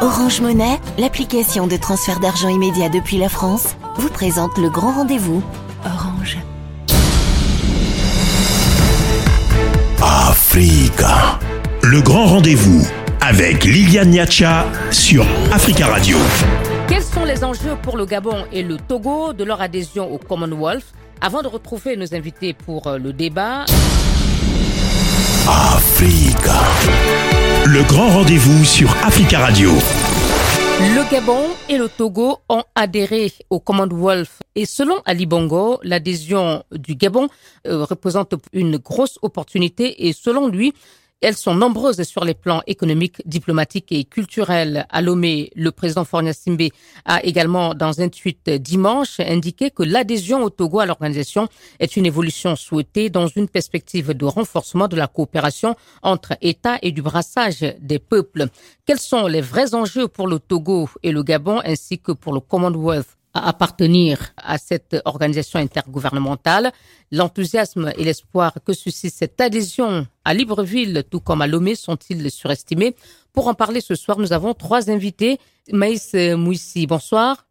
Orange Monnaie, l'application de transfert d'argent immédiat depuis la France, vous présente le grand rendez-vous. Orange. Africa. Le grand rendez-vous avec Liliane Niacha sur Africa Radio. Quels sont les enjeux pour le Gabon et le Togo de leur adhésion au Commonwealth? Avant de retrouver nos invités pour euh, le débat. Africa. Le grand rendez-vous sur Africa Radio. Le Gabon et le Togo ont adhéré au Commonwealth et selon Ali Bongo, l'adhésion du Gabon euh, représente une grosse opportunité et selon lui, elles sont nombreuses sur les plans économiques, diplomatiques et culturels. À Lomé, le président Fornia Simbe a également, dans un tweet dimanche, indiqué que l'adhésion au Togo à l'organisation est une évolution souhaitée dans une perspective de renforcement de la coopération entre États et du brassage des peuples. Quels sont les vrais enjeux pour le Togo et le Gabon ainsi que pour le Commonwealth? Appartenir à cette organisation intergouvernementale. L'enthousiasme et l'espoir que suscite cette adhésion à Libreville, tout comme à Lomé, sont-ils surestimés? Pour en parler ce soir, nous avons trois invités. Maïs Mouissi, bonsoir.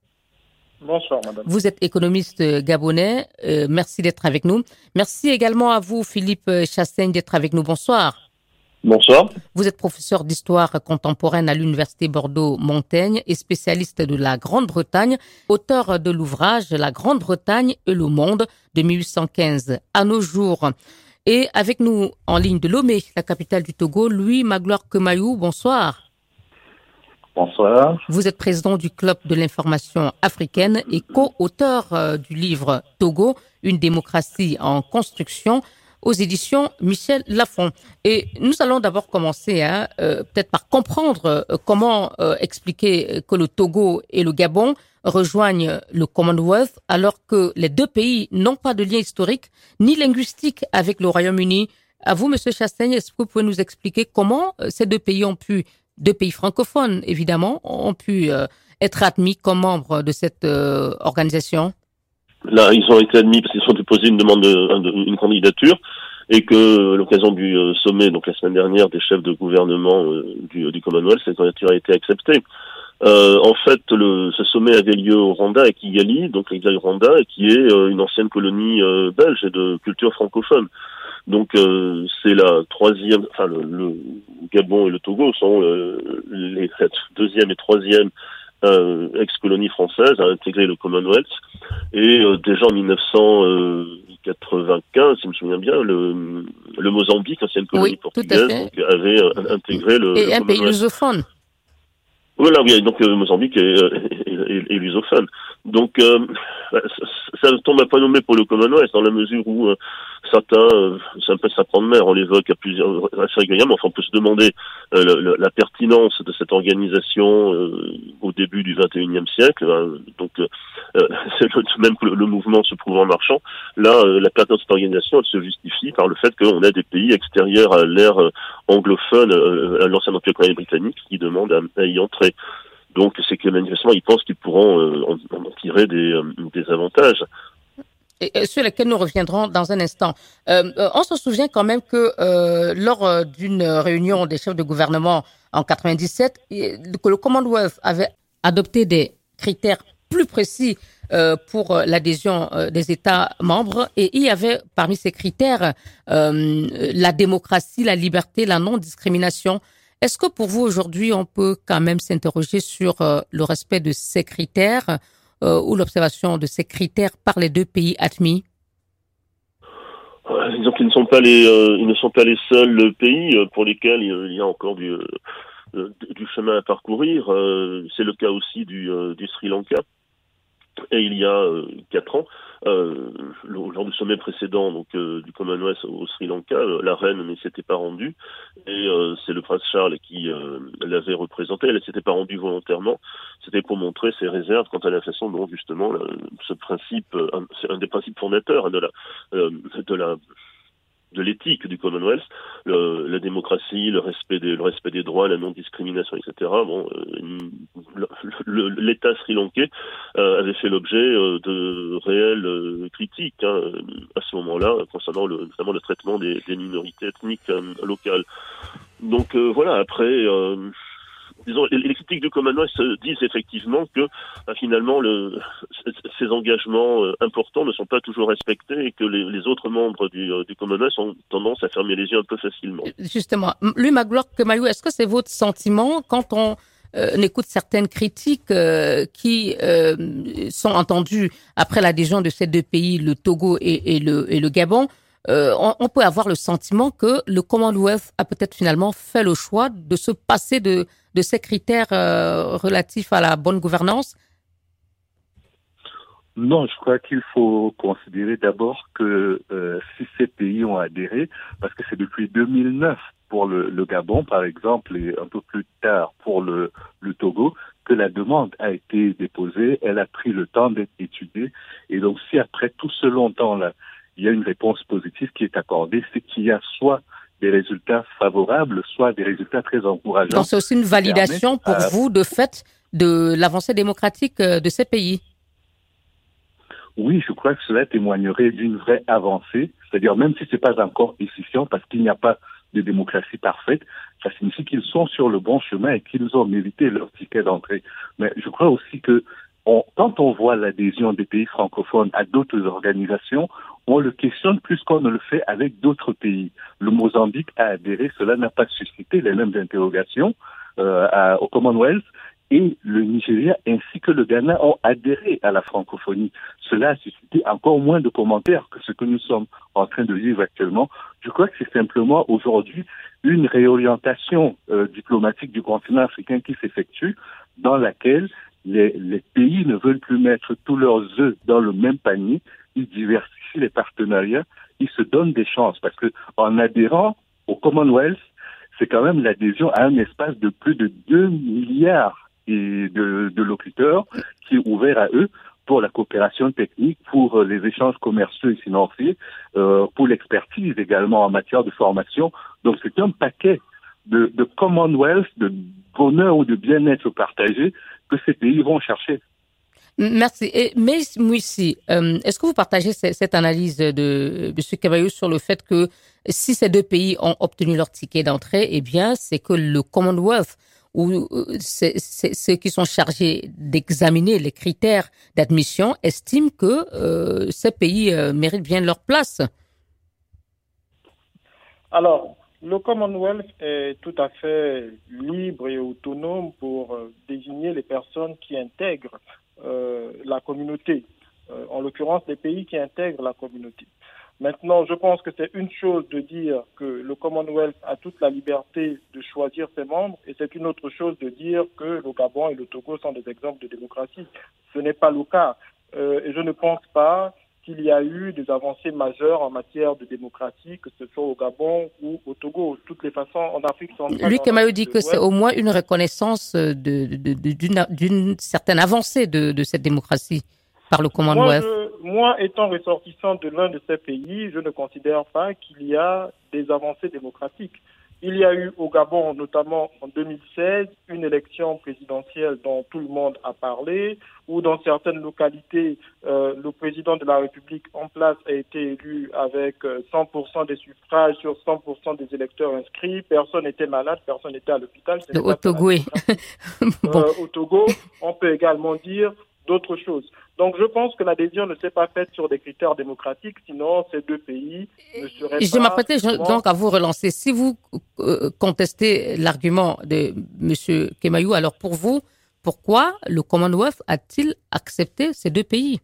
Bonsoir, madame. Vous êtes économiste gabonais. Euh, merci d'être avec nous. Merci également à vous, Philippe Chassaigne, d'être avec nous. Bonsoir. Bonsoir. Vous êtes professeur d'histoire contemporaine à l'Université Bordeaux-Montaigne et spécialiste de la Grande-Bretagne, auteur de l'ouvrage La Grande-Bretagne et le monde de 1815 à nos jours. Et avec nous en ligne de Lomé, la capitale du Togo, Louis Magloire Kemayou, bonsoir. Bonsoir. Vous êtes président du Club de l'information africaine et co-auteur euh, du livre Togo, une démocratie en construction, aux éditions Michel Lafon. Et nous allons d'abord commencer hein, euh, peut-être par comprendre euh, comment euh, expliquer que le Togo et le Gabon rejoignent le Commonwealth alors que les deux pays n'ont pas de lien historique ni linguistique avec le Royaume-Uni. À vous, Monsieur Chastain, est-ce que vous pouvez nous expliquer comment ces deux pays ont pu, deux pays francophones évidemment, ont pu être admis comme membres de cette organisation? Là, ils ont été admis parce qu'ils ont déposé une demande, de, une candidature, et que à l'occasion du euh, sommet, donc la semaine dernière, des chefs de gouvernement euh, du, Commonwealth, cette candidature a été acceptée. Euh, en fait, ce sommet avait lieu au Rwanda à Kigali, donc Kigali Rwanda, qui est euh, une ancienne colonie belge et de culture francophone. Donc c'est la troisième, enfin le, le, Gabon et le Togo sont les deuxième et troisième euh, ex-colonie française, a intégré le Commonwealth. Et euh, déjà en 1995, si je me souviens bien, le, le Mozambique, ancienne colonie portugaise, donc, avait euh, intégré le. Et un pays lusophone. Voilà, oui, donc le Mozambique est, est, est, lusophone. Donc ça, ça tombe à pas nommé pour le Commonwealth dans la mesure où certains, euh, c'est un peu ça prend de mer, on l'évoque à plusieurs, assez régulièrement. Enfin, on peut se demander euh, la pertinence de cette organisation euh, au début du 21e siècle. Hein. donc, c'est même que le, mouvement se trouve en marchant. Là, la pertinence de cette organisation, elle se justifie par le fait qu'on a des pays extérieurs à l'ère anglophone, à l'ancien empire colonial britannique, qui demandent à, y entrer. Donc, c'est que manifestement, ils pensent qu'ils pourront en, tirer des, des avantages sur lesquels nous reviendrons dans un instant. Euh, euh, on se souvient quand même que euh, lors euh, d'une réunion des chefs de gouvernement en 97, que le Commonwealth avait adopté des critères plus précis euh, pour l'adhésion des États membres et il y avait parmi ces critères la démocratie, la liberté, la non-discrimination. Est-ce que pour vous aujourd'hui on peut quand même s'interroger sur le respect de ces critères euh, ou l'observation de ces critères par les deux pays admis? Ne sont pas les, euh, ils ne sont pas les seuls pays euh, pour lesquels il y a encore du, chemin à parcourir. C'est le cas aussi du Sri Lanka. Et il y a quatre ans, euh, lors du sommet précédent donc euh, du Commonwealth au Sri Lanka, euh, la reine ne s'était pas rendue et euh, c'est le prince Charles qui l'avait représentée. Elle ne s'était pas rendue volontairement. C'était pour montrer ses réserves quant à la façon dont justement ce principe, c'est un des principes fondateurs de la de la de l'éthique du Commonwealth, le, la démocratie, le respect des, le respect des droits, la non-discrimination, etc. Bon, euh, l'État sri-lankais euh, avait fait l'objet euh, de réelles euh, critiques hein, à ce moment-là concernant le, notamment le traitement des, des minorités ethniques locales. Donc voilà, après les, critiques du Commonwealth disent effectivement que finalement le, ces engagements importants ne sont pas toujours respectés et que les, autres membres du, du, Commonwealth ont tendance à fermer les yeux un peu facilement. Justement, lui, Magloire Kemayou, est-ce que c'est votre sentiment quand on euh, écoute certaines critiques euh, qui euh, sont entendues après l'adhésion de ces deux pays, le Togo et le, Gabon, on, peut avoir le sentiment que le Commonwealth a peut-être finalement fait le choix de se passer de, de ces critères relatifs à la bonne gouvernance? Non, je crois qu'il faut considérer d'abord que si ces pays ont adhéré, parce que c'est depuis 2009 pour le, le, Gabon, par exemple, et un peu plus tard pour le, le Togo, que la demande a été déposée, elle a pris le temps d'être étudiée, et donc si après tout ce long temps-là, il y a une réponse positive qui est accordée, c'est qu'il y a soit des résultats favorables, soit des résultats très encourageants. Donc c'est aussi une validation pour vous de fait de l'avancée démocratique euh, de ces pays. Oui, je crois que cela témoignerait d'une vraie avancée, c'est-à-dire même si ce n'est pas encore efficient, parce qu'il n'y a pas de démocratie parfaite, ça signifie qu'ils sont sur le bon chemin et qu'ils ont mérité leur ticket d'entrée. Mais je crois aussi que quand on voit l'adhésion des pays francophones à d'autres organisations, on le questionne plus qu'on ne le fait avec d'autres pays. Le Mozambique a adhéré, cela n'a pas suscité les mêmes interrogations euh, au Commonwealth et le Nigeria ainsi que le Ghana ont adhéré à la francophonie. Cela a suscité encore moins de commentaires que ce que nous sommes en train de vivre actuellement. Je crois que c'est simplement aujourd'hui une réorientation euh, diplomatique du continent africain qui s'effectue dans laquelle les, les, pays ne veulent plus mettre tous leurs œufs dans le même panier, ils diversifient les partenariats, ils se donnent des chances parce que en adhérant au Commonwealth, c'est quand même l'adhésion à un espace de plus de 2 milliards de, locuteurs qui est ouvert à eux pour la coopération technique, pour euh, les échanges commerciaux et financiers, euh, pour l'expertise également en matière de formation. Donc c'est un paquet de Commonwealth, de bonheur ou de bien-être partagé que ces pays vont chercher. Merci. Mais Mouissi, euh, est-ce que vous partagez cette, analyse de M. Cabayou sur le fait que si ces deux pays ont obtenu leur ticket d'entrée, eh bien, c'est que le Commonwealth où euh, ceux qui sont chargés d'examiner les critères d'admission estiment que euh, ces pays méritent bien leur place. Alors, le Commonwealth est tout à fait libre et autonome pour désigner les personnes qui intègrent la communauté, en l'occurrence les pays qui intègrent la communauté. Maintenant, je pense que c'est une chose de dire que le Commonwealth a toute la liberté de choisir ses membres et c'est une autre chose de dire que le Gabon et le Togo sont des exemples de démocratie. Ce n'est pas le cas. Euh, et je ne pense pas qu'il y a eu des avancées majeures en matière de démocratie, que ce soit au Gabon ou au Togo. De toutes les façons, en Afrique centrale. Lui, Kemayo dit que c'est au moins une reconnaissance d'une certaine avancée de, cette démocratie par le Commonwealth moi, étant ressortissant de l'un de ces pays, je ne considère pas qu'il y a des avancées démocratiques. Il y a eu au Gabon, notamment en 2016, une élection présidentielle dont tout le monde a parlé, où dans certaines localités, euh, le président de la République en place a été élu avec 100% euh, des suffrages sur 100% des électeurs inscrits. Personne n'était malade, personne n'était à l'hôpital. Au Togo, euh, au Togo, on peut également dire d'autres choses. Donc je pense que l'adhésion ne s'est pas faite sur des critères démocratiques, sinon ces deux pays ne seraient je pas... Je m'apprêtais donc à vous relancer. Si vous euh, contestez l'argument de M. Kemayou, alors pour vous, pourquoi le Commonwealth a-t-il accepté ces deux pays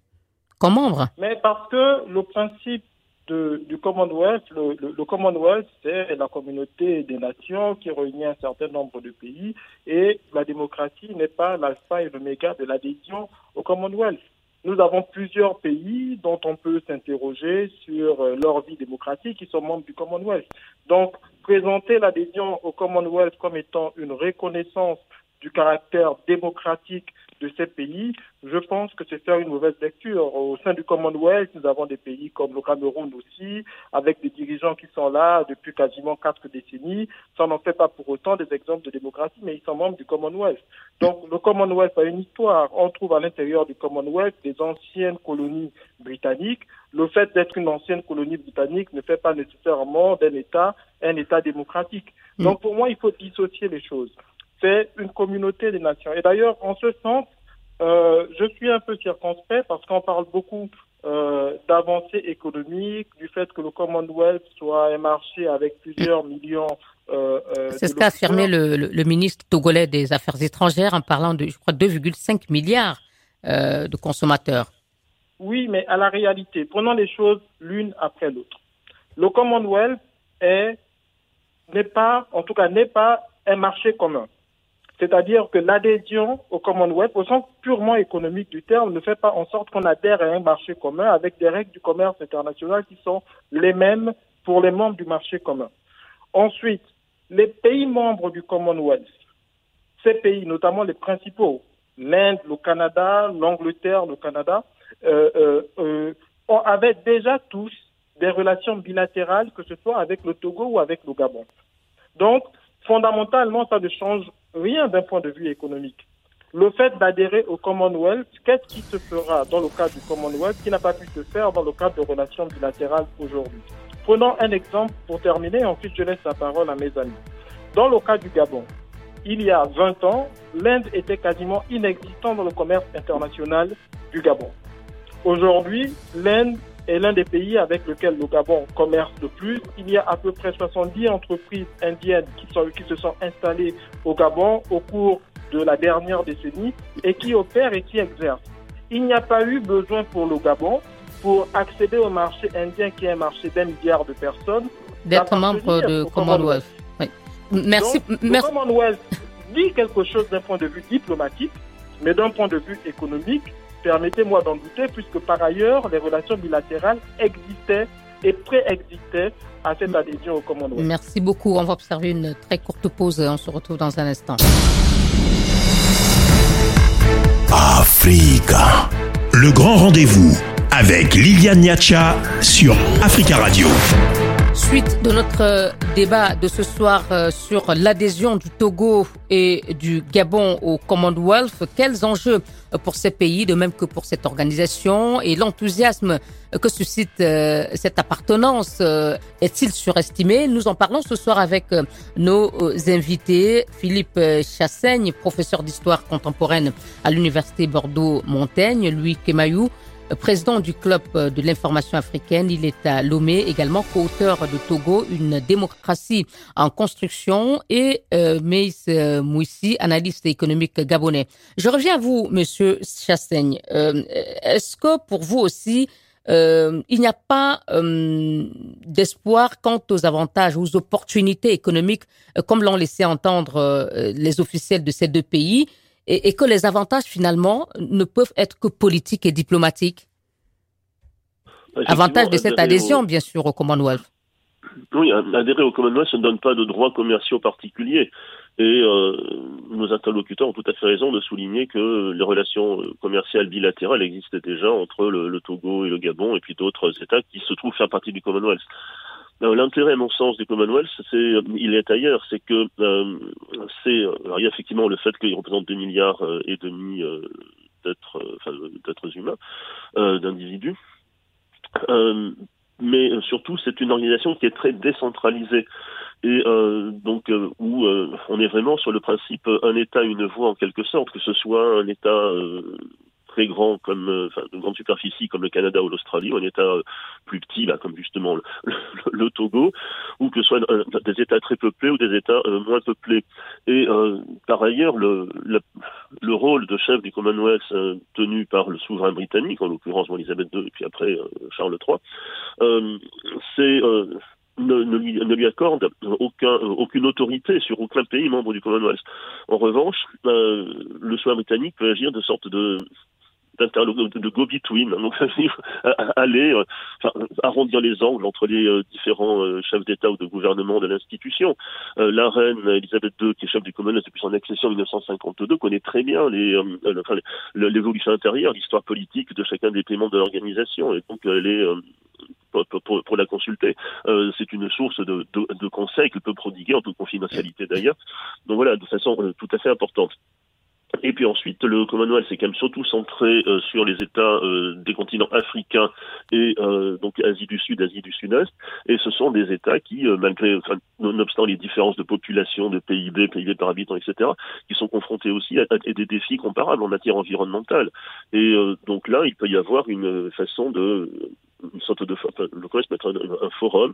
comme membres? Mais parce que le principe du Commonwealth, le, le Commonwealth, c'est la communauté des nations qui réunit un certain nombre de pays et la démocratie n'est pas l'alpha et l'oméga de l'adhésion au Commonwealth. Nous avons plusieurs pays dont on peut s'interroger sur euh, leur vie démocratique qui sont membres du Commonwealth. Donc, présenter l'adhésion au Commonwealth comme étant une reconnaissance du caractère démocratique de ces pays, je pense que c'est faire une mauvaise lecture. Au sein du Commonwealth, nous avons des pays comme le Cameroun aussi, avec des dirigeants qui sont là depuis quasiment quatre décennies. Ça n'en fait pas pour autant des exemples de démocratie, mais ils sont membres du Commonwealth. Donc le Commonwealth a une histoire. On trouve à l'intérieur du Commonwealth des anciennes colonies britanniques. Le fait d'être une ancienne colonie britannique ne fait pas nécessairement d'un État un État démocratique. Donc pour moi, il faut dissocier les choses. C'est une communauté des nations. Et d'ailleurs, en ce sens, euh, je suis un peu circonspect parce qu'on parle beaucoup euh, d'avancées économiques, du fait que le Commonwealth soit un marché avec plusieurs millions. Euh, c'est ce qu'a affirmé le, le, ministre togolais des Affaires étrangères en parlant de, je crois, 2,5 milliards de consommateurs. Oui, mais à la réalité, prenons les choses l'une après l'autre. Le Commonwealth est n'est pas, en tout cas, n'est pas un marché commun. C'est-à-dire que l'adhésion au Commonwealth, au sens purement économique du terme, ne fait pas en sorte qu'on adhère à un marché commun avec des règles du commerce international qui sont les mêmes pour les membres du marché commun. Ensuite, les pays membres du Commonwealth, ces pays, notamment les principaux, l'Inde, le Canada, l'Angleterre, le Canada, euh, euh, euh, avaient déjà tous des relations bilatérales, que ce soit avec le Togo ou avec le Gabon. Donc, fondamentalement, ça ne change rien d'un point de vue économique. Le fait d'adhérer au Commonwealth, qu'est-ce qui se fera dans le cadre du Commonwealth qui n'a pas pu se faire dans le cadre de relations bilatérales aujourd'hui? Prenons un exemple pour terminer, ensuite je laisse la parole à mes amis. Dans le cas du Gabon, il y a 20 ans, l'Inde était quasiment inexistante dans le commerce international du Gabon. Aujourd'hui, l'Inde est l'un des pays avec lequel le Gabon commerce le plus. Il y a à peu près 70 entreprises indiennes qui, sont, qui se sont installées au Gabon au cours de la dernière décennie et qui opèrent et qui exercent. Il n'y a pas eu besoin pour le Gabon, pour accéder au marché indien qui est un marché d'un milliard de personnes, d'être membre de Commonwealth. Merci. Le Commonwealth dit quelque chose d'un point de vue diplomatique, mais d'un point de vue économique, Permettez-moi d'en douter, puisque par ailleurs, les relations bilatérales existaient et préexistaient à cette adhésion au Commonwealth. Merci beaucoup. On va observer une très courte pause. On se retrouve dans un instant. Africa. Le grand rendez-vous avec Liliane Niacha sur Africa Radio. Suite de notre débat de ce soir euh, sur l'adhésion du Togo et du Gabon au Commonwealth, quels enjeux pour ces pays, de même que pour cette organisation, et l'enthousiasme que suscite euh, cette appartenance. Euh, est-il surestimé? Nous en parlons ce soir avec nos invités, Philippe Chassaigne, professeur d'histoire contemporaine à l'Université Bordeaux-Montaigne, Louis Kemayou, président du Club de l'information africaine. Il est à Lomé, également co-auteur de Togo, une démocratie en construction, et euh, Meis euh, Mouissi, analyste économique gabonais. Je reviens à vous, Monsieur Chassaigne. Euh, Est-ce que pour vous aussi, euh, il n'y a pas euh, d'espoir quant aux avantages, aux opportunités économiques, euh, comme l'ont laissé entendre les officiels de ces deux pays? Et, que les avantages finalement ne peuvent être que politiques et diplomatiques. Avantage de cette adhésion, bien sûr, au Commonwealth. Oui, adhérer au Commonwealth ne donne pas de droits commerciaux particuliers. Et euh, nos interlocuteurs ont tout à fait raison de souligner que les relations euh, commerciales bilatérales existaient déjà entre le, le Togo et le Gabon et puis d'autres États qui se trouvent faire partie du Commonwealth. L'intérêt, à mon sens, du Commonwealth, c'est, il est ailleurs. C'est que euh, c'est, alors il y a effectivement le fait qu'il représente 2 milliards euh, et demi euh, d'êtres, enfin, d'êtres humains, d'individus. mais surtout, c'est une organisation qui est très décentralisée et donc où on est vraiment sur le principe un État une voix en quelque sorte, que ce soit un État très grand comme euh, enfin, de grande superficie comme le Canada ou l'Australie, ou un État euh, plus petit, là, comme justement le, Togo, ou que ce soit des États très peuplés ou des États euh, moins peuplés. Et par ailleurs, le, le, rôle de chef du Commonwealth tenu par le souverain britannique, en l'occurrence Elisabeth II et puis après Charles III, c'est ne, lui, accorde aucun, aucune autorité sur aucun pays membre du Commonwealth. En revanche, le souverain britannique peut agir de sorte de de go-between, donc aller euh, arrondir les angles entre les euh, différents euh, chefs d'État ou de gouvernement de l'institution. la reine Elisabeth II, qui est chef du Commonwealth depuis son accession en 1952, connaît très bien les, l'évolution intérieure, l'histoire politique de chacun des membres de l'organisation, et donc elle est pour, pour, la consulter. c'est une source de, de, de conseils qu'elle peut prodiguer en toute confidentialité d'ailleurs. Donc voilà, de façon tout à fait importante. Et puis ensuite, le Commonwealth c'est quand même surtout centré sur les États des continents africains et donc Asie du Sud, Asie du Sud-Est. Et ce sont des États qui, malgré, enfin, nonobstant les différences de population, de PIB, PIB par habitant, etc., qui sont confrontés aussi à, des défis comparables en matière environnementale. Et donc là, il peut y avoir une façon de une sorte de le peut être un, un forum,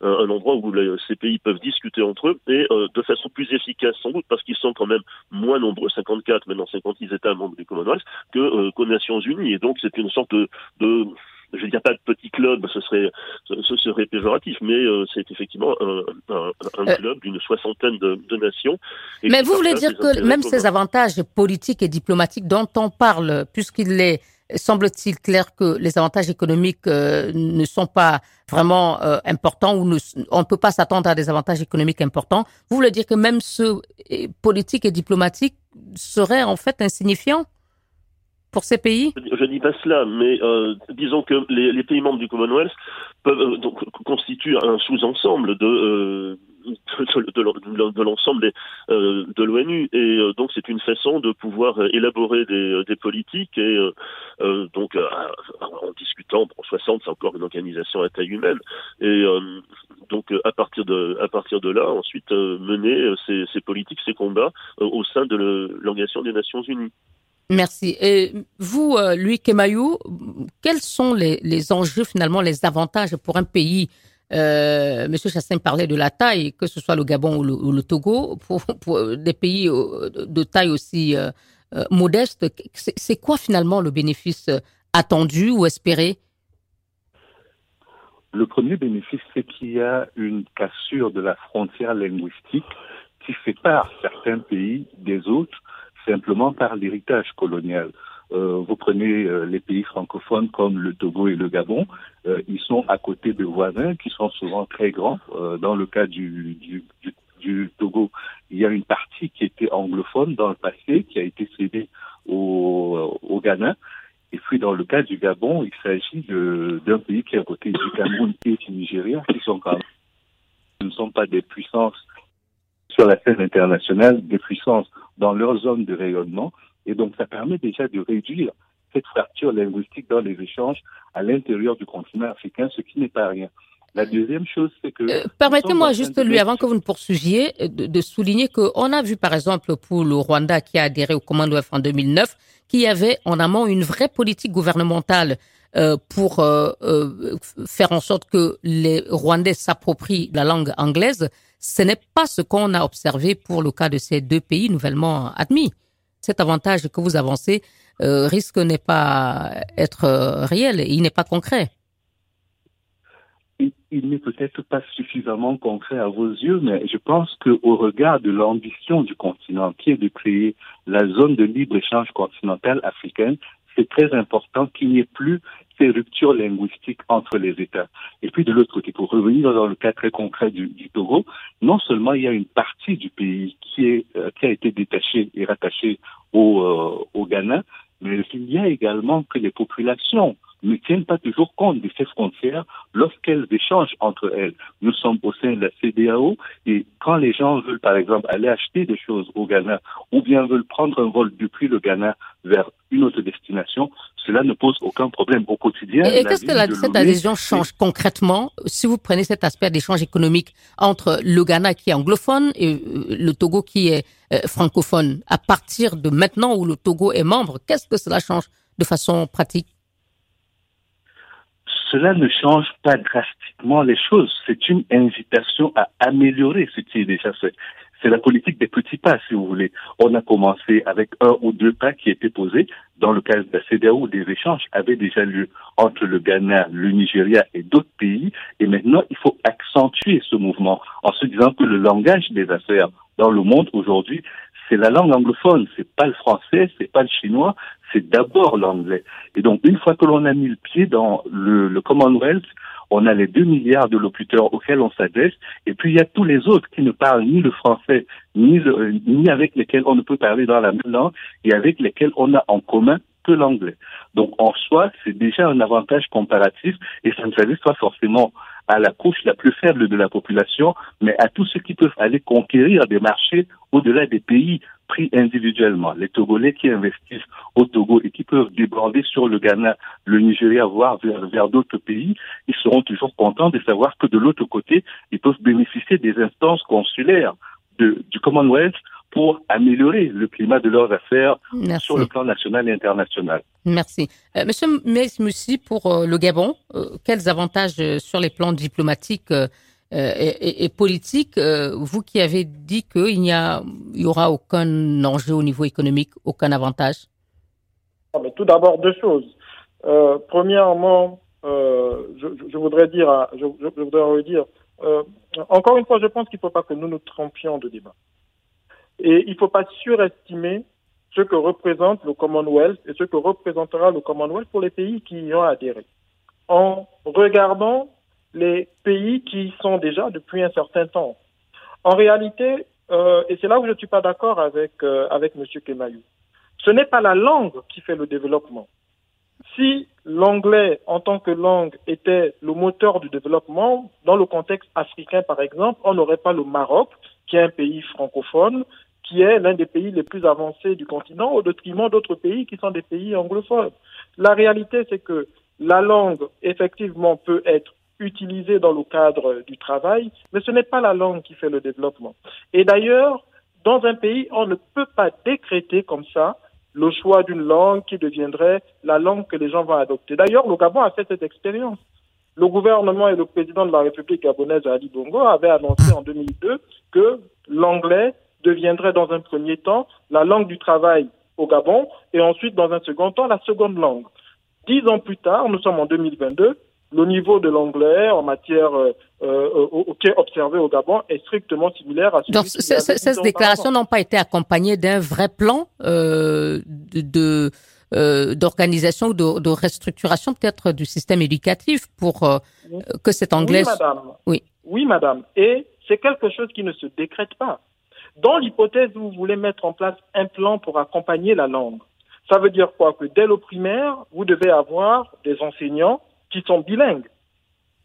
un, endroit où ces pays peuvent discuter entre eux et euh, de façon plus efficace sans doute parce qu'ils sont quand même moins nombreux, 54 maintenant 56 États membres du Commonwealth que euh, qu'aux Nations Unies et donc c'est une sorte de, de je ne dis pas de petit club, ce serait, ce serait péjoratif, mais euh, c'est effectivement un, un, un club d'une soixantaine de, de nations. mais vous voulez dire que même ces avantages politiques et diplomatiques dont on parle, puisqu'il est semble-t-il clair que les avantages économiques euh, ne sont pas vraiment euh, importants ou on ne peut pas s'attendre à des avantages économiques importants. Vous voulez dire que même ceux politiques et diplomatiques seraient en fait insignifiants pour ces pays? Je ne dis pas cela, mais euh, disons que les, pays membres du Commonwealth peuvent donc constituent un sous-ensemble de de, l'ensemble euh, de l'ONU. Et euh, donc c'est une façon de pouvoir élaborer des, politiques et euh, donc en discutant, bon, 60 c'est encore une organisation à taille humaine. Et donc à partir de à partir de là, ensuite mener ces, politiques, ces combats au sein de l'Organisation des Nations Unies. Merci. Et vous, Louis Kemayou, quels sont les enjeux finalement, les avantages pour un pays euh, Monsieur Chassin parlait de la taille, que ce soit le Gabon ou le, Togo, pour, des pays euh, de taille aussi euh, euh, modeste. C'est quoi finalement le bénéfice attendu ou espéré? Le premier bénéfice, c'est qu'il y a une cassure de la frontière linguistique qui sépare certains pays des autres simplement par l'héritage colonial. Euh, vous prenez euh, les pays francophones comme le Togo et le Gabon, euh, ils sont à côté de voisins qui sont souvent très grands. dans le cas du, du, du, Togo, il y a une partie qui était anglophone dans le passé, qui a été cédée au, au Ghana. Et puis dans le cas du Gabon, il s'agit d'un pays qui est à côté du Cameroun et du Nigeria, qui sont quand même, ne sont pas des puissances sur la scène internationale, des puissances dans leur zone de rayonnement, et donc, ça permet déjà de réduire cette fracture linguistique dans les échanges à l'intérieur du continent africain, ce qui n'est pas rien. La deuxième chose, c'est que... Euh, permettez-moi juste, lui, avant que vous ne poursuiviez, de, de souligner qu'on a vu, par exemple, pour le Rwanda qui a adhéré au Commonwealth en 2009, qu'il y avait en amont une vraie politique gouvernementale euh, pour euh, euh, faire en sorte que les Rwandais s'approprient la langue anglaise. Ce n'est pas ce qu'on a observé pour le cas de ces deux pays nouvellement admis cet avantage que vous avancez euh, risque n'est pas être euh, réel, il n'est pas concret. Il, n'est peut-être pas suffisamment concret à vos yeux, mais je pense qu'au regard de l'ambition du continent, qui est de créer la zone de libre-échange continentale africaine, c'est très important qu'il n'y ait plus ces ruptures linguistiques entre les États. Et puis de l'autre côté, pour revenir dans le cas très concret du, Togo, non seulement il y a une partie du pays qui, est, euh, qui a été détachée et rattachée au, euh, au Ghana, mais il y a également que les populations ne tiennent pas toujours compte de ces frontières lorsqu'elles échangent entre elles. Nous sommes au sein de la CDAO et quand les gens veulent, par exemple, aller acheter des choses au Ghana ou bien veulent prendre un vol depuis le Ghana vers une autre destination, cela ne pose aucun problème au quotidien. Et, qu'est-ce que cette adhésion change concrètement si vous prenez cet aspect d'échange économique entre le Ghana qui est anglophone et euh, le Togo qui est euh, francophone? À partir de maintenant où le Togo est membre, qu'est-ce que cela change de façon pratique? Cela ne change pas drastiquement les choses. C'est une invitation à améliorer ce qui est déjà fait. C'est la politique des petits pas, si vous voulez. On a commencé avec un ou deux pas qui étaient posés. Dans le cas de la CDAO, des échanges avaient déjà lieu entre le Ghana, le Nigeria et d'autres pays. Et maintenant, il faut accentuer ce mouvement en se disant que le langage des affaires dans le monde aujourd'hui, c'est la langue anglophone, c'est pas le français, c'est pas le chinois, c'est d'abord l'anglais. Et donc, une fois que l'on a mis le pied dans le, le Commonwealth, on a les deux milliards de locuteurs auxquels on s'adresse, et puis il y a tous les autres qui ne parlent ni le français, ni, le, ni avec lesquels on ne peut parler dans la même langue, et avec lesquels on a en commun que l'anglais. Donc en soi, c'est déjà un avantage comparatif, et ça ne s'adresse pas forcément à la couche la plus faible de la population, mais à tous ceux qui peuvent aller conquérir des marchés au-delà des pays pris individuellement. Les Togolais qui investissent au Togo et qui peuvent déborder sur le Ghana, le Nigeria, voire vers, vers d'autres pays, ils seront toujours contents de savoir que de l'autre côté, ils peuvent bénéficier des instances consulaires de, du Commonwealth pour améliorer le climat de leurs affaires sur le plan national et international. Merci. Euh, Monsieur Moussi, pour euh, le Gabon, euh, quels avantages euh, sur les plans diplomatiques et, et, politiques, vous qui avez dit qu'il n'y a, il y aura aucun enjeu au niveau économique, aucun avantage? Ah, mais Tout d'abord, deux choses. premièrement, je, je, voudrais dire, je, je voudrais redire, encore une fois, je pense qu'il ne faut pas que nous nous trompions de débat. Et il ne faut pas surestimer ce que représente le Commonwealth et ce que représentera le Commonwealth pour les pays qui y ont adhéré. En regardant les pays qui y sont déjà depuis un certain temps. En réalité, euh, et c'est là où je ne suis pas d'accord avec, euh, avec M. Kemayou, ce n'est pas la langue qui fait le développement. Si l'anglais en tant que langue était le moteur du développement, dans le contexte africain par exemple, on n'aurait pas le Maroc, qui est un pays francophone, qui est l'un des pays les plus avancés du continent au détriment d'autres pays qui sont des pays anglophones. La réalité, c'est que la langue, effectivement, peut être utilisée dans le cadre du travail, mais ce n'est pas la langue qui fait le développement. Et d'ailleurs, dans un pays, on ne peut pas décréter comme ça le choix d'une langue qui deviendrait la langue que les gens vont adopter. D'ailleurs, le Gabon a fait cette expérience. Le gouvernement et le président de la République gabonaise, Ali Bongo, avaient annoncé en 2002 que l'anglais deviendrait dans un premier temps la langue du travail au Gabon et ensuite dans un second temps la seconde langue. Dix ans plus tard, nous sommes en 2022, le niveau de l'anglais en matière euh, euh, est observé au Gabon est strictement similaire à celui Donc, ces déclarations n'ont pas été accompagnées d'un vrai plan euh, de euh, d'organisation ou de, de, restructuration peut-être du système éducatif pour euh, que cet anglais. Oui, madame. Oui. Oui, madame. Et c'est quelque chose qui ne se décrète pas. Dans l'hypothèse où vous voulez mettre en place un plan pour accompagner la langue, ça veut dire quoi? Que dès le primaire, vous devez avoir des enseignants qui sont bilingues,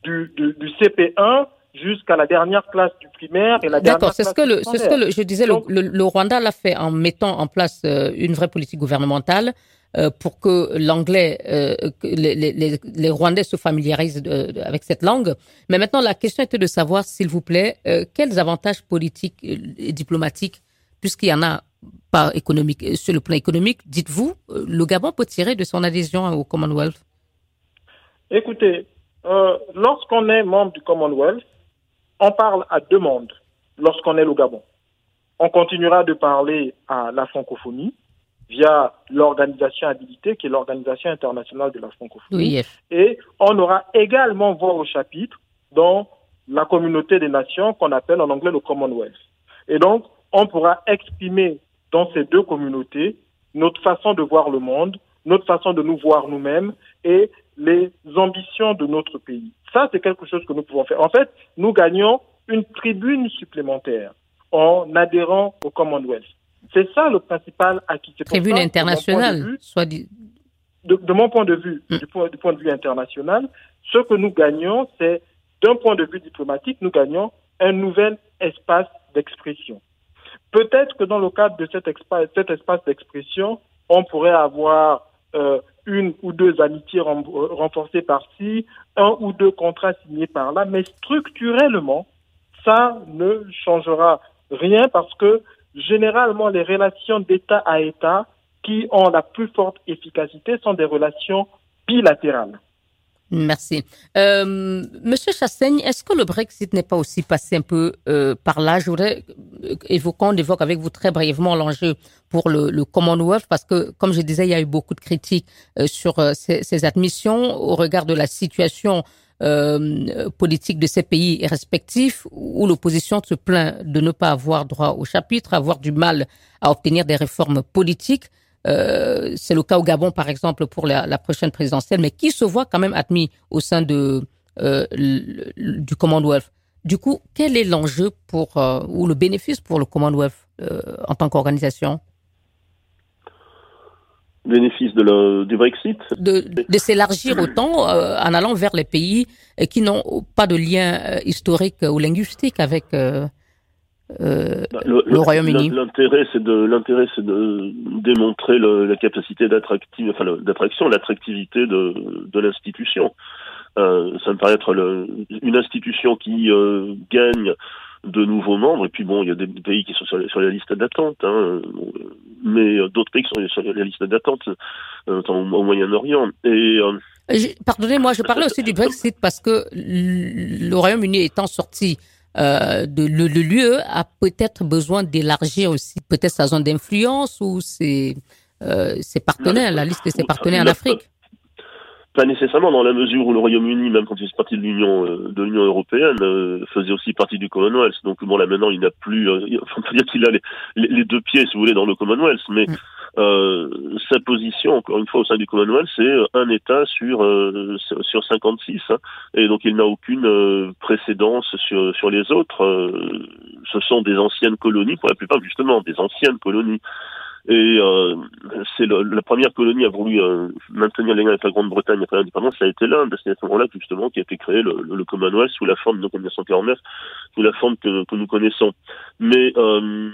du, du, du CP1 jusqu'à la dernière classe du primaire et la dernière D'accord, c'est ce que le, c'est ce que le, je disais, le, le, Rwanda l'a fait en mettant en place euh, une vraie politique gouvernementale euh, pour que l'anglais, euh, les, les, les, Rwandais se familiarisent avec cette langue. Mais maintenant, la question était de savoir, s'il vous plaît, euh, quels avantages politiques et diplomatiques, puisqu'il y en a pas économique, sur le plan économique, dites-vous, le Gabon peut tirer de son adhésion au Commonwealth? Écoutez, lorsqu'on est membre du Commonwealth, on parle à deux mondes lorsqu'on est le Gabon. On continuera de parler à la francophonie via l'organisation habilitée, qui est l'Organisation internationale de la francophonie. Et on aura également voix au chapitre dans la communauté des nations qu'on appelle en anglais le Commonwealth. Et donc, on pourra exprimer dans ces deux communautés notre façon de voir le monde, notre façon de nous voir nous-mêmes et les ambitions de notre pays. Ça, c'est quelque chose que nous pouvons faire. En fait, nous gagnons une tribune supplémentaire en adhérant au Commonwealth. C'est ça le principal acquis. Tribune internationale, soit dit. De, de, mon point de vue, mm. du, point, du point de vue international, ce que nous gagnons, c'est, d'un point de vue diplomatique, nous gagnons un nouvel espace d'expression. Peut-être que dans le cadre de cet, espace, cet espace d'expression, on pourrait avoir euh, une ou deux amitiés renforcées par-ci, un ou deux contrats signés par-là, mais structurellement, ça ne changera rien parce que généralement les relations d'État à État qui ont la plus forte efficacité sont des relations bilatérales. Merci. Euh, Monsieur Chassaigne, est-ce que le Brexit n'est pas aussi passé un peu euh, par là? Je voudrais euh, évoquer, avec vous très brièvement l'enjeu pour le, le, Commonwealth, parce que, comme je disais, il y a eu beaucoup de critiques sur ces, admissions au regard de la situation politique de ces pays respectifs, où l'opposition se plaint de ne pas avoir droit au chapitre, avoir du mal à obtenir des réformes politiques. Euh, c'est le cas au Gabon, par exemple, pour la, la, prochaine présidentielle, mais qui se voit quand même admis au sein de, euh, du Commonwealth. Du coup, quel est l'enjeu pour euh, ou le bénéfice pour le Commonwealth en tant qu'organisation? Bénéfice de le, du Brexit? De, de s'élargir autant en allant vers les pays qui n'ont pas de lien historique ou linguistique avec bah, le, Royaume-Uni L'intérêt, c'est de l'intérêt, c'est de démontrer la capacité enfin, d'attraction, l'attractivité de, de l'institution. Euh, ça me paraît être le, une institution qui euh, gagne de nouveaux membres. Et puis bon, il y a des pays qui sont sur, la liste d'attente, hein, mais d'autres pays qui sont sur la liste d'attente, notamment au Moyen-Orient. Et Pardonnez-moi, je parlais aussi du Brexit parce que le Royaume-Uni étant sorti euh, de l'UE a peut-être besoin d'élargir aussi peut-être sa zone d'influence ou ses, euh, ses partenaires, la liste de ses partenaires en Afrique. Pas nécessairement dans la mesure où le Royaume-Uni, même quand il fait partie de l'Union euh, de l'Union européenne, euh, faisait aussi partie du Commonwealth. Donc bon là maintenant il n'a plus, euh, on peut dire qu'il a les, les, deux pieds, si vous voulez, dans le Commonwealth, mais mm. Euh, sa position, encore une fois, au sein du Commonwealth, c'est un État sur euh, sur 56, hein, et donc il n'a aucune euh, précédence sur sur les autres. ce sont des anciennes colonies, pour la plupart justement, des anciennes colonies. Et euh, c'est la première colonie a voulu maintenir les liens avec la Grande-Bretagne après l'indépendance, ça a été l'Inde. C'est à ce moment-là justement qui a été créé le, le, Commonwealth sous la forme, de 1949, sous la forme que, que nous connaissons. Mais euh,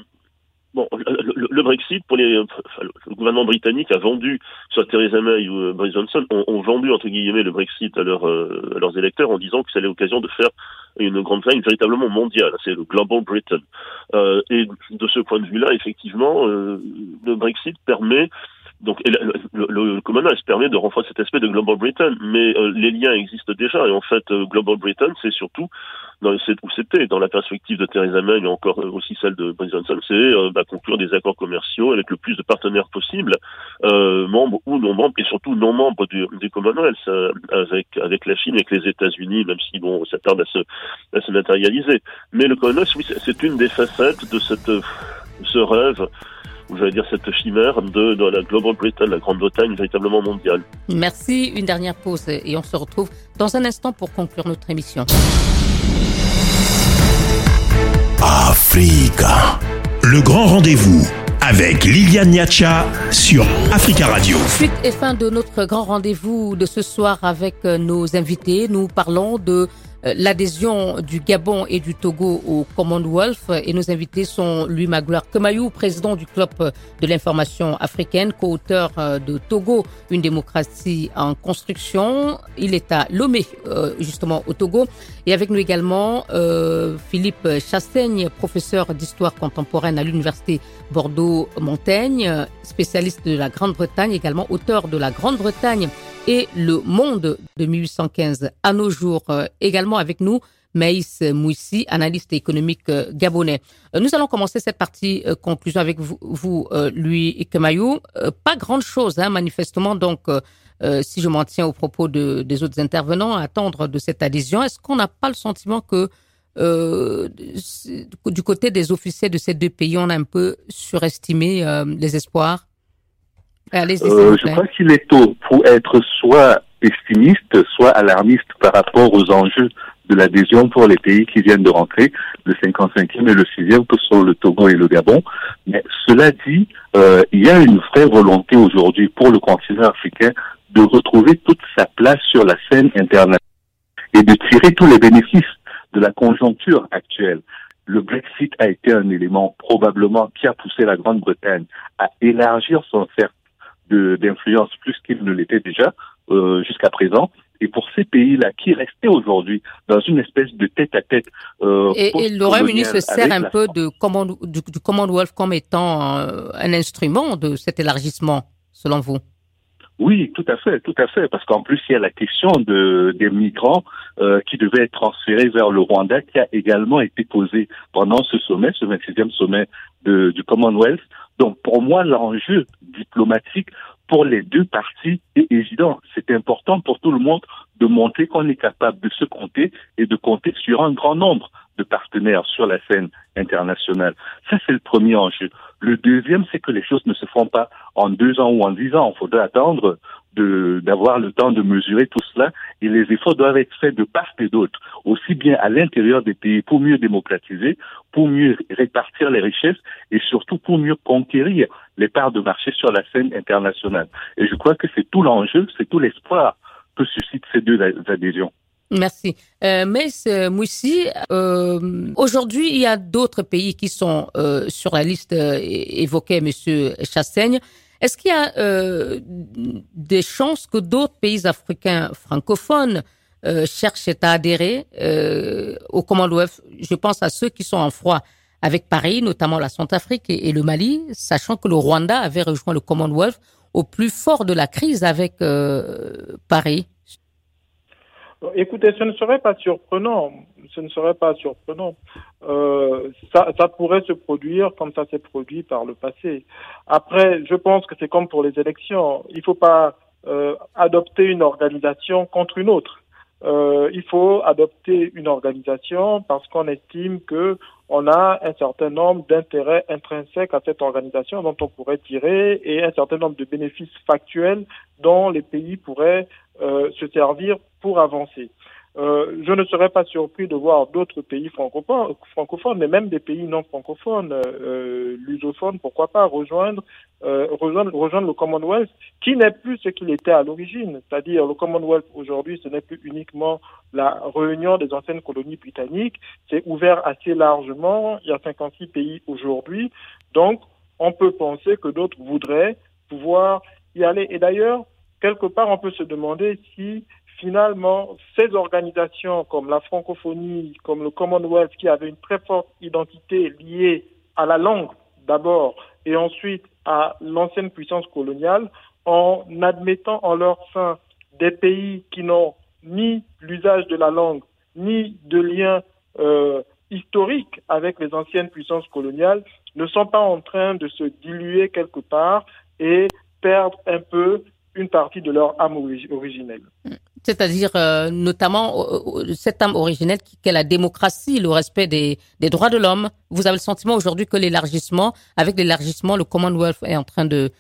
Bon, le, Brexit, pour les, le gouvernement britannique a vendu, soit Theresa May ou euh, Boris Johnson, ont, vendu entre guillemets le Brexit à, euh, à leurs électeurs en disant que c'était l'occasion de faire une grande faille véritablement mondiale. C'est le Global Britain. Euh, et de ce point de vue-là, effectivement, euh, le Brexit permet donc le, le, le, Commonwealth permet de renforcer cet aspect de Global Britain, mais euh, les liens existent déjà. Et en fait, euh, Global Britain, c'est surtout dans où c'était dans la perspective de Theresa May, et encore euh, aussi celle de Boris Johnson, c'est bah, conclure des accords commerciaux avec le plus de partenaires possible, membres ou non membres, et surtout non membres du, du Commonwealth, avec avec la Chine, avec les États-Unis, même si bon, ça tarde à se à se matérialiser. Mais le Commonwealth, oui, c'est une des facettes de cette ce rêve j'allais dire cette chimère de, de, la Global Britain, la Grande-Bretagne véritablement mondiale. Merci. Une dernière pause et on se retrouve dans un instant pour conclure notre émission. Africa. Le grand rendez-vous avec Liliane Niacha sur Africa Radio. Suite et fin de notre grand rendez-vous de ce soir avec euh, nos invités. Nous parlons de euh, l'adhésion du Gabon et du Togo au Commonwealth. Et nos invités sont Louis Magloire Kemayou, président du Club de l'information africaine, co-auteur euh, de Togo, une démocratie en construction. Il est à Lomé, euh, justement au Togo. Et avec nous également Philippe Chassaigne, professeur d'histoire contemporaine à l'université Bordeaux-Montaigne, spécialiste de la Grande-Bretagne, également auteur de la Grande-Bretagne et Le Monde de 1815 à nos jours. Euh, également avec nous, Maïs Mouissi, analyste économique euh, gabonais. Euh, nous allons commencer cette partie conclusion avec vous, vous lui Kemayou. Pas grande chose, hein, manifestement. Donc, si je m'en tiens aux propos de, des autres intervenants, à attendre de cette adhésion, est-ce qu'on n'a pas le sentiment que du côté des officiers de ces deux pays, on a un peu surestimé les espoirs? Euh, je crois qu'il est tôt pour être soit pessimiste, soit alarmiste par rapport aux enjeux de l'adhésion pour les pays qui viennent de rentrer, le 55e et le 6e, que sont le Togo et le Gabon. Mais cela dit, euh, il y a une vraie volonté aujourd'hui pour le continent africain de retrouver toute sa place sur la scène internationale et de tirer tous les bénéfices de la conjoncture actuelle. Le Brexit a été un élément probablement qui a poussé la Grande-Bretagne à élargir son cercle d'influence plus qu'il ne l'était déjà euh, jusqu'à présent. Et pour ces pays-là qui restaient aujourd'hui dans une espèce de tête-à-tête. Euh, et, le Royaume-Uni se sert un peu de du, du, Commonwealth comme étant euh, un instrument de cet élargissement, selon vous? Oui, tout à fait, tout à fait, parce qu'en plus il y a la question de des migrants euh, qui devaient être transférés vers le Rwanda, qui a également été posée pendant ce sommet, ce 26e sommet de, du Commonwealth. Donc pour moi, l'enjeu diplomatique pour les deux parties est évident. C'est important pour tout le monde de montrer qu'on est capable de se compter et de compter sur un grand nombre de partenaires sur la scène internationale. Ça, c'est le premier enjeu. Le deuxième, c'est que les choses ne se font pas en deux ans ou en dix ans. Il faudrait attendre d'avoir le temps de mesurer tout cela et les efforts doivent être faits de part et d'autre, aussi bien à l'intérieur des pays pour mieux démocratiser, pour mieux répartir les richesses et surtout pour mieux conquérir les parts de marché sur la scène internationale. Et je crois que c'est tout l'enjeu, c'est tout l'espoir que ces deux adhésions. Merci. Euh, mais Moussi, euh, aujourd'hui, il y a d'autres pays qui sont euh, sur la liste évoquée, Monsieur Chassaigne. Est-ce qu'il y a des chances que d'autres pays africains francophones cherchent à adhérer au Commonwealth? Je pense à ceux qui sont en froid avec Paris, notamment la Centrafrique et, et, le Mali, sachant que le Rwanda avait rejoint le Commonwealth au plus fort de la crise avec Paris. Écoutez, ce ne serait pas surprenant. Ce ne serait pas surprenant. Euh, ça, ça pourrait se produire comme ça s'est produit par le passé. Après, je pense que c'est comme pour les élections. Il ne faut pas euh, adopter une organisation contre une autre. Euh, il faut adopter une organisation parce qu'on estime que on a un certain nombre d'intérêts intrinsèques à cette organisation dont on pourrait tirer et un certain nombre de bénéfices factuels dont les pays pourraient euh, se servir pour avancer. Euh, je ne serais pas surpris de voir d'autres pays francophones, francophones, mais même des pays non francophones, euh, lusophones, pourquoi pas rejoindre, euh, rejoindre, rejoindre le Commonwealth, qui n'est plus ce qu'il était à l'origine. C'est-à-dire le Commonwealth aujourd'hui, ce n'est plus uniquement la réunion des anciennes colonies britanniques, c'est ouvert assez largement. Il y a 56 pays aujourd'hui, donc on peut penser que d'autres voudraient pouvoir y aller. Et d'ailleurs, quelque part, on peut se demander si finalement, ces organisations comme la francophonie, comme le Commonwealth, qui avaient une très forte identité liée à la langue d'abord et ensuite à l'ancienne puissance coloniale, en admettant en leur sein des pays qui n'ont ni l'usage de la langue, ni de lien euh, historique avec les anciennes puissances coloniales, ne sont pas en train de se diluer quelque part et perdre un peu une partie de leur âme originelle. C'est-à-dire euh, notamment euh, cette âme originelle qui est la démocratie, le respect des, des droits de l'homme. Vous avez le sentiment aujourd'hui que l'élargissement, avec l'élargissement, le Commonwealth est en train de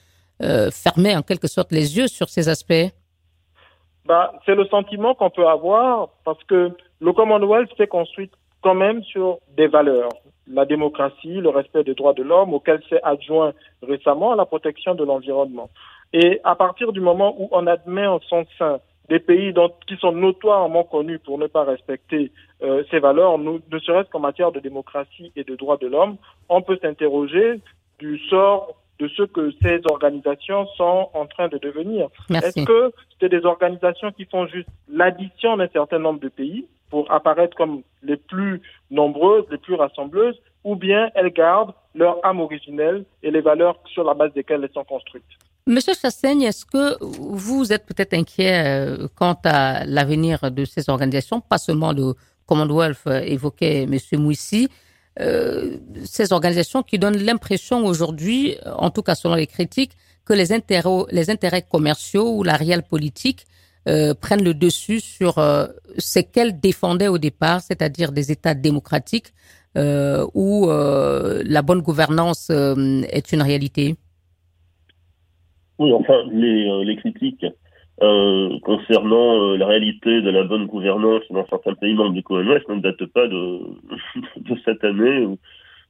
euh, fermer en quelque sorte les yeux sur ces aspects? Bah, C'est le sentiment qu'on peut avoir parce que le Commonwealth s'est construit quand même sur des valeurs. La démocratie, le respect des droits de l'homme, auquel s'est adjoint récemment la protection de l'environnement. Et à partir du moment où on admet en son sein des pays dont, qui sont notoirement connus pour ne pas respecter euh, ces valeurs, nous, ne serait-ce qu'en matière de démocratie et de droits de l'homme, on peut s'interroger du sort de ce que ces organisations sont en train de devenir. Est-ce que c'est des organisations qui font juste l'addition d'un certain nombre de pays pour apparaître comme les plus nombreuses, les plus rassembleuses, ou bien elles gardent leur âme originelle et les valeurs sur la base desquelles elles sont construites? Monsieur Chassaigne, est-ce que vous êtes peut-être inquiet euh, quant à l'avenir de ces organisations, pas seulement le Commonwealth euh, évoqué Monsieur Mouissi, euh, ces organisations qui donnent l'impression aujourd'hui, en tout cas selon les critiques, que les intérêts, commerciaux ou la réelle politique euh, prennent le dessus sur ce qu'elles défendaient au départ, c'est-à-dire des États démocratiques où la bonne gouvernance est une réalité? Oui, enfin, les, euh, les critiques euh, concernant euh, la réalité de la bonne gouvernance dans certains pays membres du Commonwealth ne datent pas de, de cette année ou,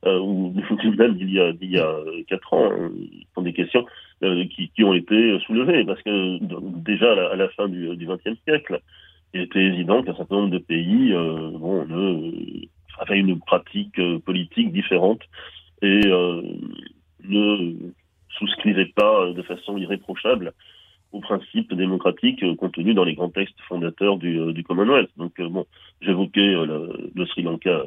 même d'il y a y a quatre ans. Hein. Ce sont des questions qui, qui ont été soulevées parce que déjà à la, fin du XXe siècle, il était évident qu'un certain nombre de pays bon, avaient une pratique politique différente et ne souscrivait pas euh, de façon irréprochable aux principes démocratiques euh, contenus dans les grands textes fondateurs du, euh, du Commonwealth. Donc bon, j'évoquais le, le, Sri Lanka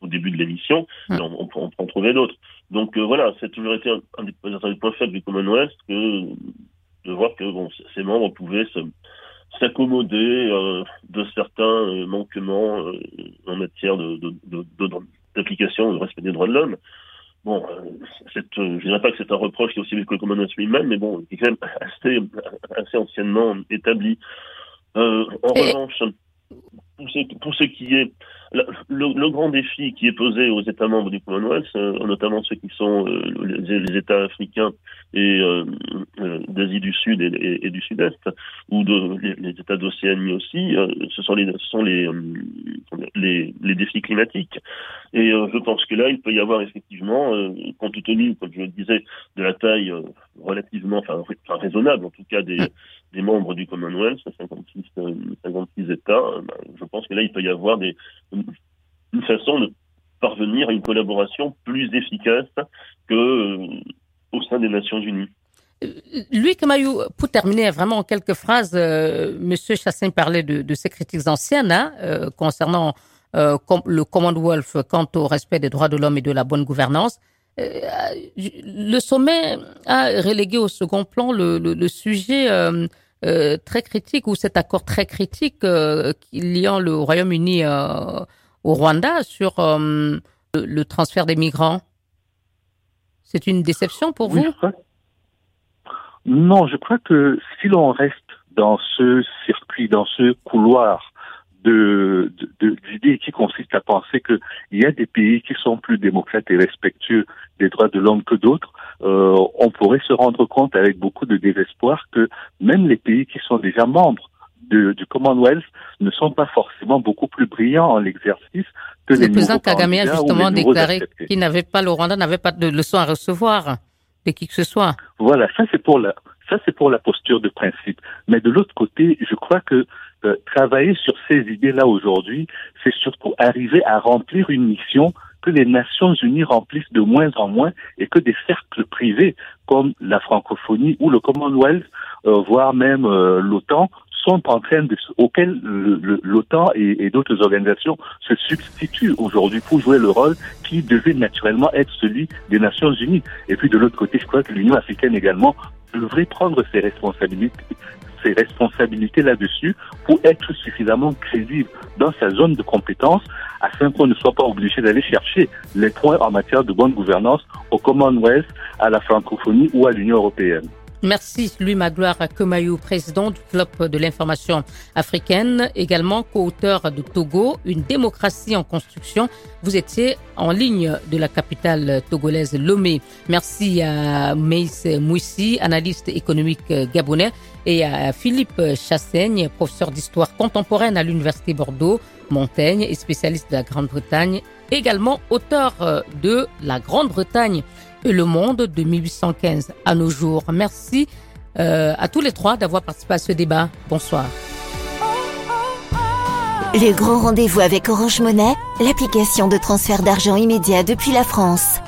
au début de l'émission, mais on, on, peut en trouver d'autres. Donc voilà, c'est toujours été un, un, des, un, des, points faibles du Commonwealth que de voir que bon, ses membres pouvaient s'accommoder euh, de certains manquements en matière d'application de, de, de, respect des droits de l'homme bon, euh, euh, je dirais pas que c'est un reproche qui est aussi vieux que le Commonwealth lui-même, mais bon, qui est quand même assez, assez anciennement établi. Euh, en Et... revanche, pour ce, pour ce qui est le, le, grand défi qui est posé aux États membres du Commonwealth, euh, notamment ceux qui sont euh, les, les, États africains et euh, d'Asie du Sud et, et, du Sud-Est, ou de, les, les États d'Océanie aussi, ce sont, les, ce sont les, les, les, défis climatiques. Et je pense que là, il peut y avoir effectivement, compte tenu, comme je le disais, de la taille relativement, enfin, raisonnable en tout cas des, des membres du Commonwealth, 56, 56 États, ben, je pense que là il peut y avoir des, une façon de parvenir à une collaboration plus efficace que au sein des Nations Unies. Lui, Kamayou, pour terminer vraiment en quelques phrases, euh, Monsieur Chassin parlait de, ses critiques anciennes hein, euh, concernant euh, le Commonwealth quant au respect des droits de l'homme et de la bonne gouvernance. Euh, le sommet a relégué au second plan le sujet euh, euh, très critique ou cet accord très critique liant le Royaume-Uni au Rwanda sur le, le, transfert des migrants. C'est une déception pour vous non, je crois que si l'on reste dans ce circuit, dans ce couloir de, d'idées qui consiste à penser qu'il y a des pays qui sont plus démocrates et respectueux des droits de l'homme que d'autres, euh, on pourrait se rendre compte avec beaucoup de désespoir que même les pays qui sont déjà membres du Commonwealth ne sont pas forcément beaucoup plus brillants en l'exercice que le les président Kagame a justement déclaré qu'il n'avait pas, le Rwanda n'avait pas de leçons à recevoir qui que ce soit. Voilà, ça c'est pour la ça c'est pour la posture de principe. Mais de l'autre côté, je crois que travailler sur ces idées-là aujourd'hui, c'est surtout arriver à remplir une mission que les Nations Unies remplissent de moins en moins et que des cercles privés comme la francophonie ou le Commonwealth, euh, voire même euh, l'OTAN, sont en train de, auxquels l'OTAN et d'autres organisations se substituent aujourd'hui pour jouer le rôle qui devait naturellement être celui des Nations Unies. Et puis de l'autre côté, je crois que l'Union africaine également devrait prendre ses responsabilités ses responsabilités là-dessus pour être suffisamment crédible dans sa zone de compétence afin qu'on ne soit pas obligé d'aller chercher les points en matière de bonne gouvernance au Commonwealth, à la francophonie ou à l'Union européenne. Merci Louis Magloire Kemayou, président du Club de l'information africaine, également co-auteur de Togo, une démocratie en construction. Vous étiez en ligne de la capitale togolaise Lomé. Merci à Meis Mouissi, analyste économique gabonais, et à Philippe Chassaigne, professeur d'histoire contemporaine à l'Université Bordeaux, Montaigne et spécialiste de la Grande-Bretagne, également auteur de La Grande-Bretagne et le monde de 1815 à nos jours. Merci euh, à tous les trois d'avoir participé à ce débat. Bonsoir. Le grand rendez-vous avec Orange Monnaie, l'application de transfert d'argent immédiat depuis la France.